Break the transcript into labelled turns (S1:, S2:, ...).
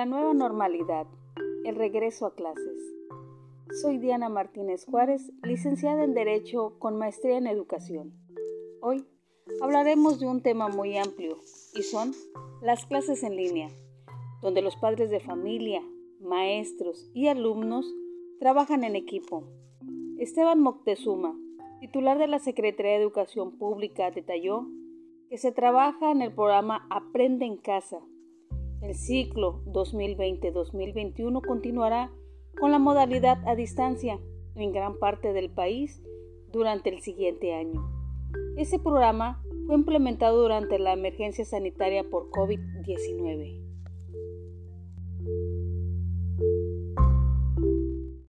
S1: La nueva normalidad, el regreso a clases. Soy Diana Martínez Juárez, licenciada en Derecho con maestría en Educación. Hoy hablaremos de un tema muy amplio y son las clases en línea, donde los padres de familia, maestros y alumnos trabajan en equipo. Esteban Moctezuma, titular de la Secretaría de Educación Pública, detalló que se trabaja en el programa Aprende en Casa el ciclo 2020-2021 continuará con la modalidad a distancia en gran parte del país durante el siguiente año. Ese programa fue implementado durante la emergencia sanitaria por COVID-19.